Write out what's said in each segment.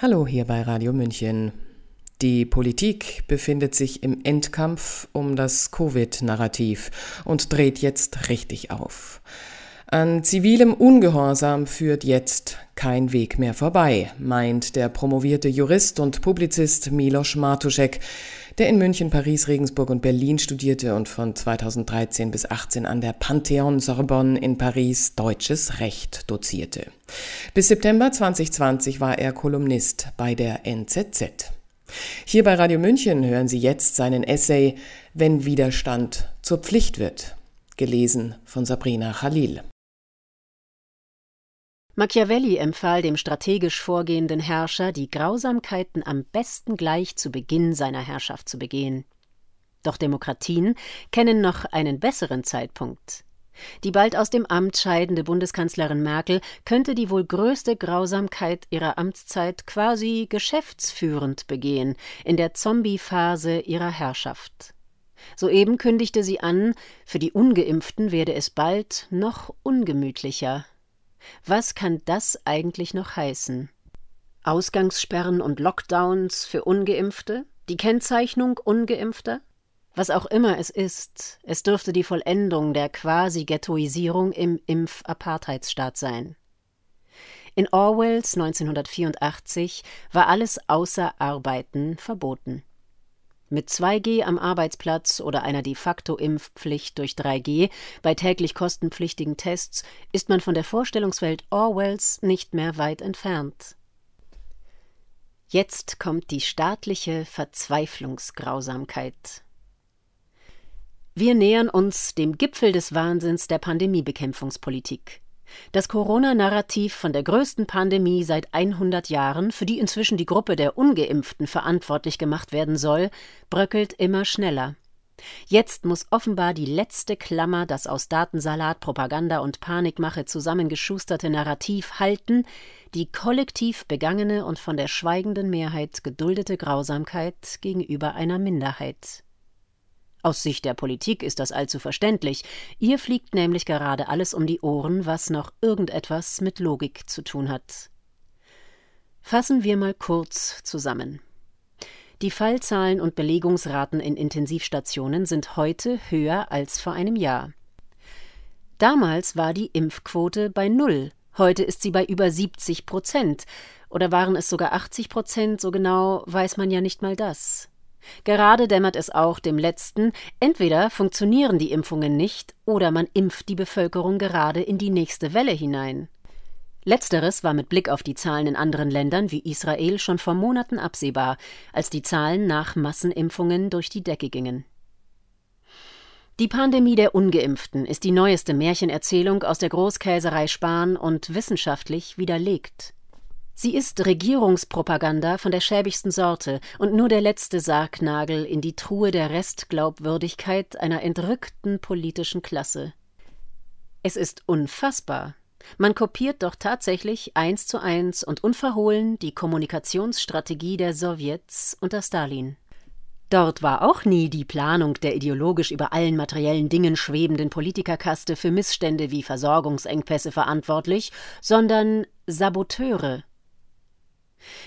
Hallo hier bei Radio München. Die Politik befindet sich im Endkampf um das Covid-Narrativ und dreht jetzt richtig auf. An zivilem Ungehorsam führt jetzt kein Weg mehr vorbei, meint der promovierte Jurist und Publizist Milos Martuszek, der in München, Paris, Regensburg und Berlin studierte und von 2013 bis 18 an der Pantheon Sorbonne in Paris deutsches Recht dozierte. Bis September 2020 war er Kolumnist bei der NZZ. Hier bei Radio München hören Sie jetzt seinen Essay Wenn Widerstand zur Pflicht wird, gelesen von Sabrina Khalil. Machiavelli empfahl dem strategisch vorgehenden Herrscher, die Grausamkeiten am besten gleich zu Beginn seiner Herrschaft zu begehen. Doch Demokratien kennen noch einen besseren Zeitpunkt. Die bald aus dem Amt scheidende Bundeskanzlerin Merkel könnte die wohl größte Grausamkeit ihrer Amtszeit quasi geschäftsführend begehen, in der Zombie-Phase ihrer Herrschaft. Soeben kündigte sie an, für die ungeimpften werde es bald noch ungemütlicher, was kann das eigentlich noch heißen? Ausgangssperren und Lockdowns für ungeimpfte? Die Kennzeichnung ungeimpfter? Was auch immer es ist, es dürfte die Vollendung der Quasi-Ghettoisierung im Impf-Apartheidsstaat sein. In Orwells 1984 war alles außer Arbeiten verboten. Mit 2G am Arbeitsplatz oder einer de facto Impfpflicht durch 3G bei täglich kostenpflichtigen Tests ist man von der Vorstellungswelt Orwells nicht mehr weit entfernt. Jetzt kommt die staatliche Verzweiflungsgrausamkeit. Wir nähern uns dem Gipfel des Wahnsinns der Pandemiebekämpfungspolitik. Das Corona-Narrativ von der größten Pandemie seit 100 Jahren, für die inzwischen die Gruppe der Ungeimpften verantwortlich gemacht werden soll, bröckelt immer schneller. Jetzt muss offenbar die letzte Klammer das aus Datensalat, Propaganda und Panikmache zusammengeschusterte Narrativ halten, die kollektiv begangene und von der schweigenden Mehrheit geduldete Grausamkeit gegenüber einer Minderheit. Aus Sicht der Politik ist das allzu verständlich. Ihr fliegt nämlich gerade alles um die Ohren, was noch irgendetwas mit Logik zu tun hat. Fassen wir mal kurz zusammen. Die Fallzahlen und Belegungsraten in Intensivstationen sind heute höher als vor einem Jahr. Damals war die Impfquote bei Null, heute ist sie bei über 70 Prozent. Oder waren es sogar 80 Prozent, so genau weiß man ja nicht mal das. Gerade dämmert es auch dem Letzten, entweder funktionieren die Impfungen nicht oder man impft die Bevölkerung gerade in die nächste Welle hinein. Letzteres war mit Blick auf die Zahlen in anderen Ländern wie Israel schon vor Monaten absehbar, als die Zahlen nach Massenimpfungen durch die Decke gingen. Die Pandemie der ungeimpften ist die neueste Märchenerzählung aus der Großkäserei Spahn und wissenschaftlich widerlegt. Sie ist Regierungspropaganda von der schäbigsten Sorte und nur der letzte Sargnagel in die Truhe der Restglaubwürdigkeit einer entrückten politischen Klasse. Es ist unfassbar. Man kopiert doch tatsächlich eins zu eins und unverhohlen die Kommunikationsstrategie der Sowjets unter Stalin. Dort war auch nie die Planung der ideologisch über allen materiellen Dingen schwebenden Politikerkaste für Missstände wie Versorgungsengpässe verantwortlich, sondern Saboteure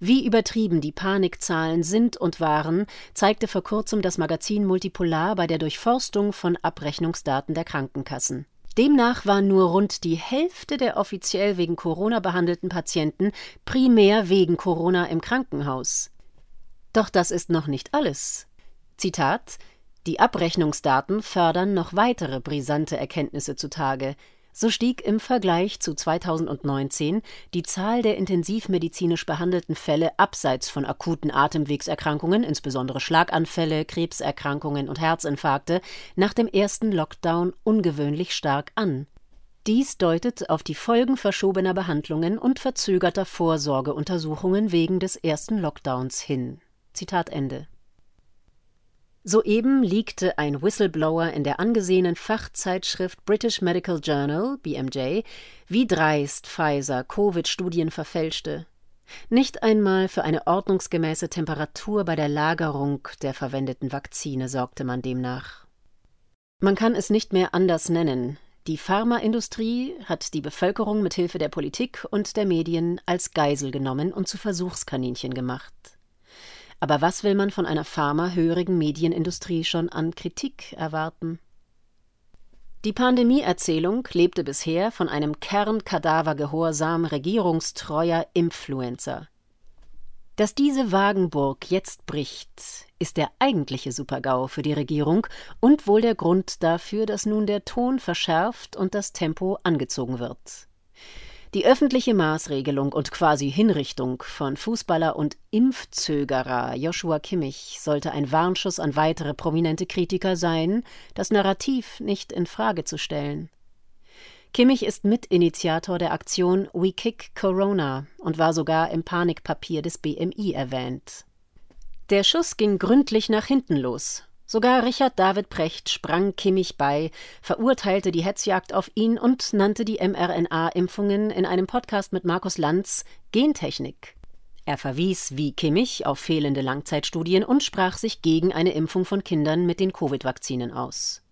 wie übertrieben die Panikzahlen sind und waren, zeigte vor kurzem das Magazin Multipolar bei der Durchforstung von Abrechnungsdaten der Krankenkassen. Demnach war nur rund die Hälfte der offiziell wegen Corona behandelten Patienten primär wegen Corona im Krankenhaus. Doch das ist noch nicht alles. Zitat Die Abrechnungsdaten fördern noch weitere brisante Erkenntnisse zutage. So stieg im Vergleich zu 2019 die Zahl der intensivmedizinisch behandelten Fälle abseits von akuten Atemwegserkrankungen, insbesondere Schlaganfälle, Krebserkrankungen und Herzinfarkte, nach dem ersten Lockdown ungewöhnlich stark an. Dies deutet auf die Folgen verschobener Behandlungen und verzögerter Vorsorgeuntersuchungen wegen des ersten Lockdowns hin. Zitat Ende. Soeben liegte ein Whistleblower in der angesehenen Fachzeitschrift British Medical Journal (BMJ), wie dreist Pfizer Covid-Studien verfälschte. Nicht einmal für eine ordnungsgemäße Temperatur bei der Lagerung der verwendeten Vakzine sorgte man demnach. Man kann es nicht mehr anders nennen. Die Pharmaindustrie hat die Bevölkerung mit Hilfe der Politik und der Medien als Geisel genommen und zu Versuchskaninchen gemacht. Aber was will man von einer pharmahörigen Medienindustrie schon an Kritik erwarten? Die Pandemieerzählung lebte bisher von einem Kernkadavergehorsam regierungstreuer Influencer. Dass diese Wagenburg jetzt bricht, ist der eigentliche Supergau für die Regierung und wohl der Grund dafür, dass nun der Ton verschärft und das Tempo angezogen wird. Die öffentliche Maßregelung und quasi Hinrichtung von Fußballer und Impfzögerer Joshua Kimmich sollte ein Warnschuss an weitere prominente Kritiker sein, das Narrativ nicht in Frage zu stellen. Kimmich ist Mitinitiator der Aktion We Kick Corona und war sogar im Panikpapier des BMI erwähnt. Der Schuss ging gründlich nach hinten los. Sogar Richard David Precht sprang Kimmich bei, verurteilte die Hetzjagd auf ihn und nannte die mRNA-Impfungen in einem Podcast mit Markus Lanz Gentechnik. Er verwies wie Kimmich auf fehlende Langzeitstudien und sprach sich gegen eine Impfung von Kindern mit den Covid-Vakzinen aus.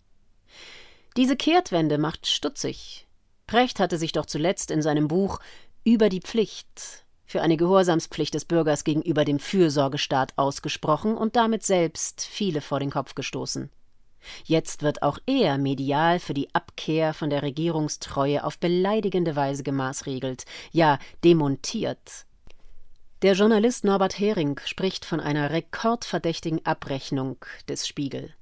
Diese Kehrtwende macht stutzig. Precht hatte sich doch zuletzt in seinem Buch Über die Pflicht für eine Gehorsamspflicht des Bürgers gegenüber dem Fürsorgestaat ausgesprochen und damit selbst viele vor den Kopf gestoßen. Jetzt wird auch er medial für die Abkehr von der Regierungstreue auf beleidigende Weise gemaßregelt, ja demontiert. Der Journalist Norbert Hering spricht von einer rekordverdächtigen Abrechnung des Spiegel.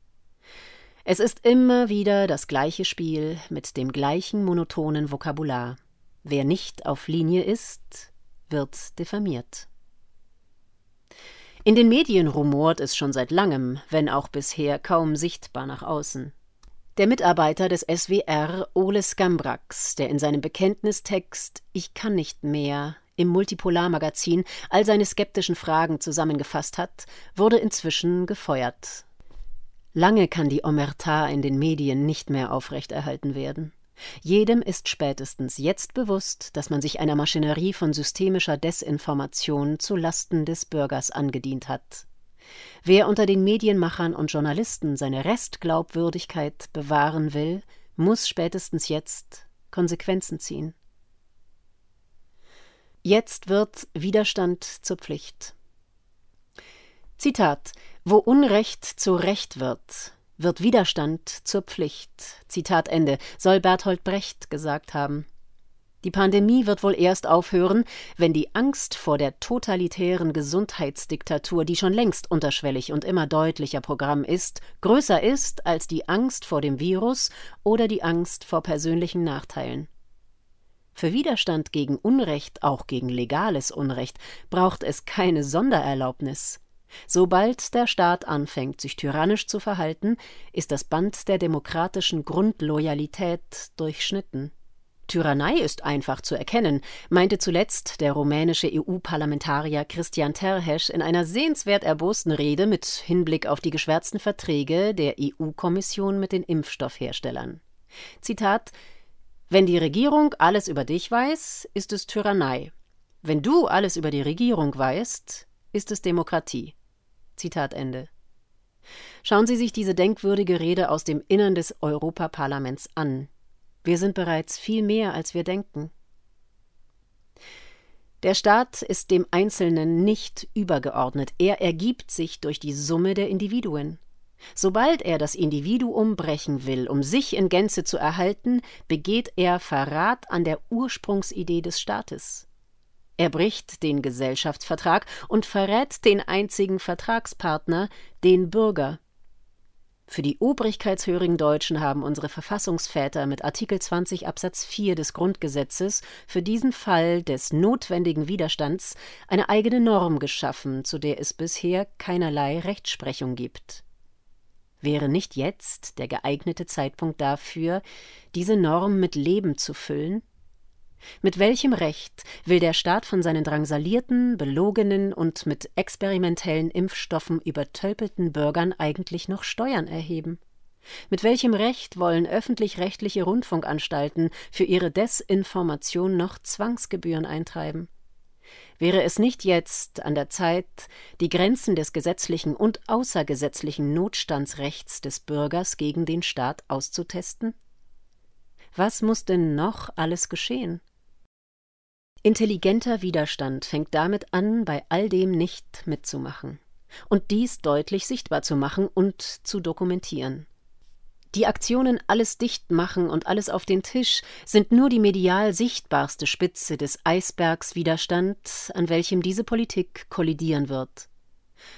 Es ist immer wieder das gleiche Spiel mit dem gleichen monotonen Vokabular. Wer nicht auf Linie ist, wird diffamiert. In den Medien rumort es schon seit langem, wenn auch bisher kaum sichtbar nach außen. Der Mitarbeiter des SWR, Ole Skambrax, der in seinem Bekenntnistext Ich kann nicht mehr im Multipolar-Magazin all seine skeptischen Fragen zusammengefasst hat, wurde inzwischen gefeuert. Lange kann die Omerta in den Medien nicht mehr aufrechterhalten werden. Jedem ist spätestens jetzt bewusst, dass man sich einer Maschinerie von systemischer Desinformation zu Lasten des Bürgers angedient hat. Wer unter den Medienmachern und Journalisten seine Restglaubwürdigkeit bewahren will, muss spätestens jetzt Konsequenzen ziehen. Jetzt wird Widerstand zur Pflicht. Zitat wo Unrecht zu Recht wird, wird Widerstand zur Pflicht. Zitat Ende, soll Bertolt Brecht gesagt haben. Die Pandemie wird wohl erst aufhören, wenn die Angst vor der totalitären Gesundheitsdiktatur, die schon längst unterschwellig und immer deutlicher Programm ist, größer ist als die Angst vor dem Virus oder die Angst vor persönlichen Nachteilen. Für Widerstand gegen Unrecht, auch gegen legales Unrecht, braucht es keine Sondererlaubnis. Sobald der Staat anfängt, sich tyrannisch zu verhalten, ist das Band der demokratischen Grundloyalität durchschnitten. Tyrannei ist einfach zu erkennen, meinte zuletzt der rumänische EU-Parlamentarier Christian Terhesch in einer sehenswert erbosten Rede mit Hinblick auf die geschwärzten Verträge der EU-Kommission mit den Impfstoffherstellern. Zitat Wenn die Regierung alles über dich weiß, ist es Tyrannei. Wenn du alles über die Regierung weißt, ist es Demokratie. Zitat Ende. Schauen Sie sich diese denkwürdige Rede aus dem Innern des Europaparlaments an. Wir sind bereits viel mehr, als wir denken. Der Staat ist dem Einzelnen nicht übergeordnet, er ergibt sich durch die Summe der Individuen. Sobald er das Individuum brechen will, um sich in Gänze zu erhalten, begeht er Verrat an der Ursprungsidee des Staates. Er bricht den Gesellschaftsvertrag und verrät den einzigen Vertragspartner, den Bürger. Für die obrigkeitshörigen Deutschen haben unsere Verfassungsväter mit Artikel 20 Absatz 4 des Grundgesetzes für diesen Fall des notwendigen Widerstands eine eigene Norm geschaffen, zu der es bisher keinerlei Rechtsprechung gibt. Wäre nicht jetzt der geeignete Zeitpunkt dafür, diese Norm mit Leben zu füllen? Mit welchem Recht will der Staat von seinen drangsalierten, belogenen und mit experimentellen Impfstoffen übertölpelten Bürgern eigentlich noch Steuern erheben? Mit welchem Recht wollen öffentlich-rechtliche Rundfunkanstalten für ihre Desinformation noch Zwangsgebühren eintreiben? Wäre es nicht jetzt an der Zeit, die Grenzen des gesetzlichen und außergesetzlichen Notstandsrechts des Bürgers gegen den Staat auszutesten? Was muss denn noch alles geschehen? Intelligenter Widerstand fängt damit an, bei all dem nicht mitzumachen und dies deutlich sichtbar zu machen und zu dokumentieren. Die Aktionen alles dicht machen und alles auf den Tisch sind nur die medial sichtbarste Spitze des Eisbergs Widerstand, an welchem diese Politik kollidieren wird.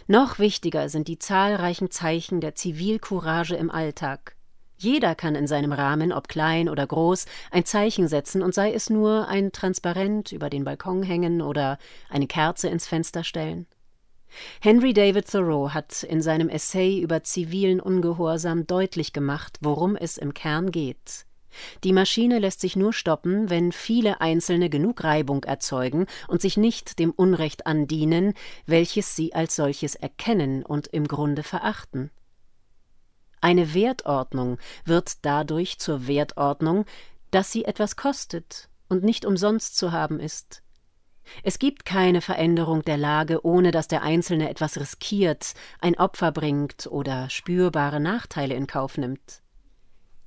Noch wichtiger sind die zahlreichen Zeichen der Zivilcourage im Alltag. Jeder kann in seinem Rahmen, ob klein oder groß, ein Zeichen setzen und sei es nur ein Transparent über den Balkon hängen oder eine Kerze ins Fenster stellen. Henry David Thoreau hat in seinem Essay über zivilen Ungehorsam deutlich gemacht, worum es im Kern geht. Die Maschine lässt sich nur stoppen, wenn viele Einzelne genug Reibung erzeugen und sich nicht dem Unrecht andienen, welches sie als solches erkennen und im Grunde verachten. Eine Wertordnung wird dadurch zur Wertordnung, dass sie etwas kostet und nicht umsonst zu haben ist. Es gibt keine Veränderung der Lage, ohne dass der Einzelne etwas riskiert, ein Opfer bringt oder spürbare Nachteile in Kauf nimmt.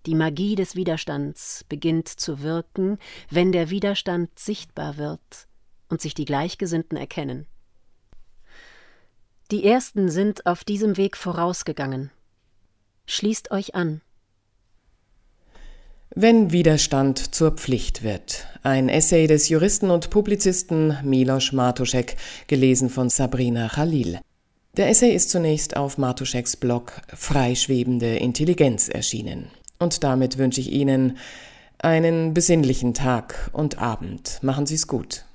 Die Magie des Widerstands beginnt zu wirken, wenn der Widerstand sichtbar wird und sich die Gleichgesinnten erkennen. Die Ersten sind auf diesem Weg vorausgegangen. Schließt euch an. Wenn Widerstand zur Pflicht wird. Ein Essay des Juristen und Publizisten Milos Martuschek, gelesen von Sabrina Khalil. Der Essay ist zunächst auf Martuscheks Blog Freischwebende Intelligenz erschienen. Und damit wünsche ich Ihnen einen besinnlichen Tag und Abend. Machen Sie es gut.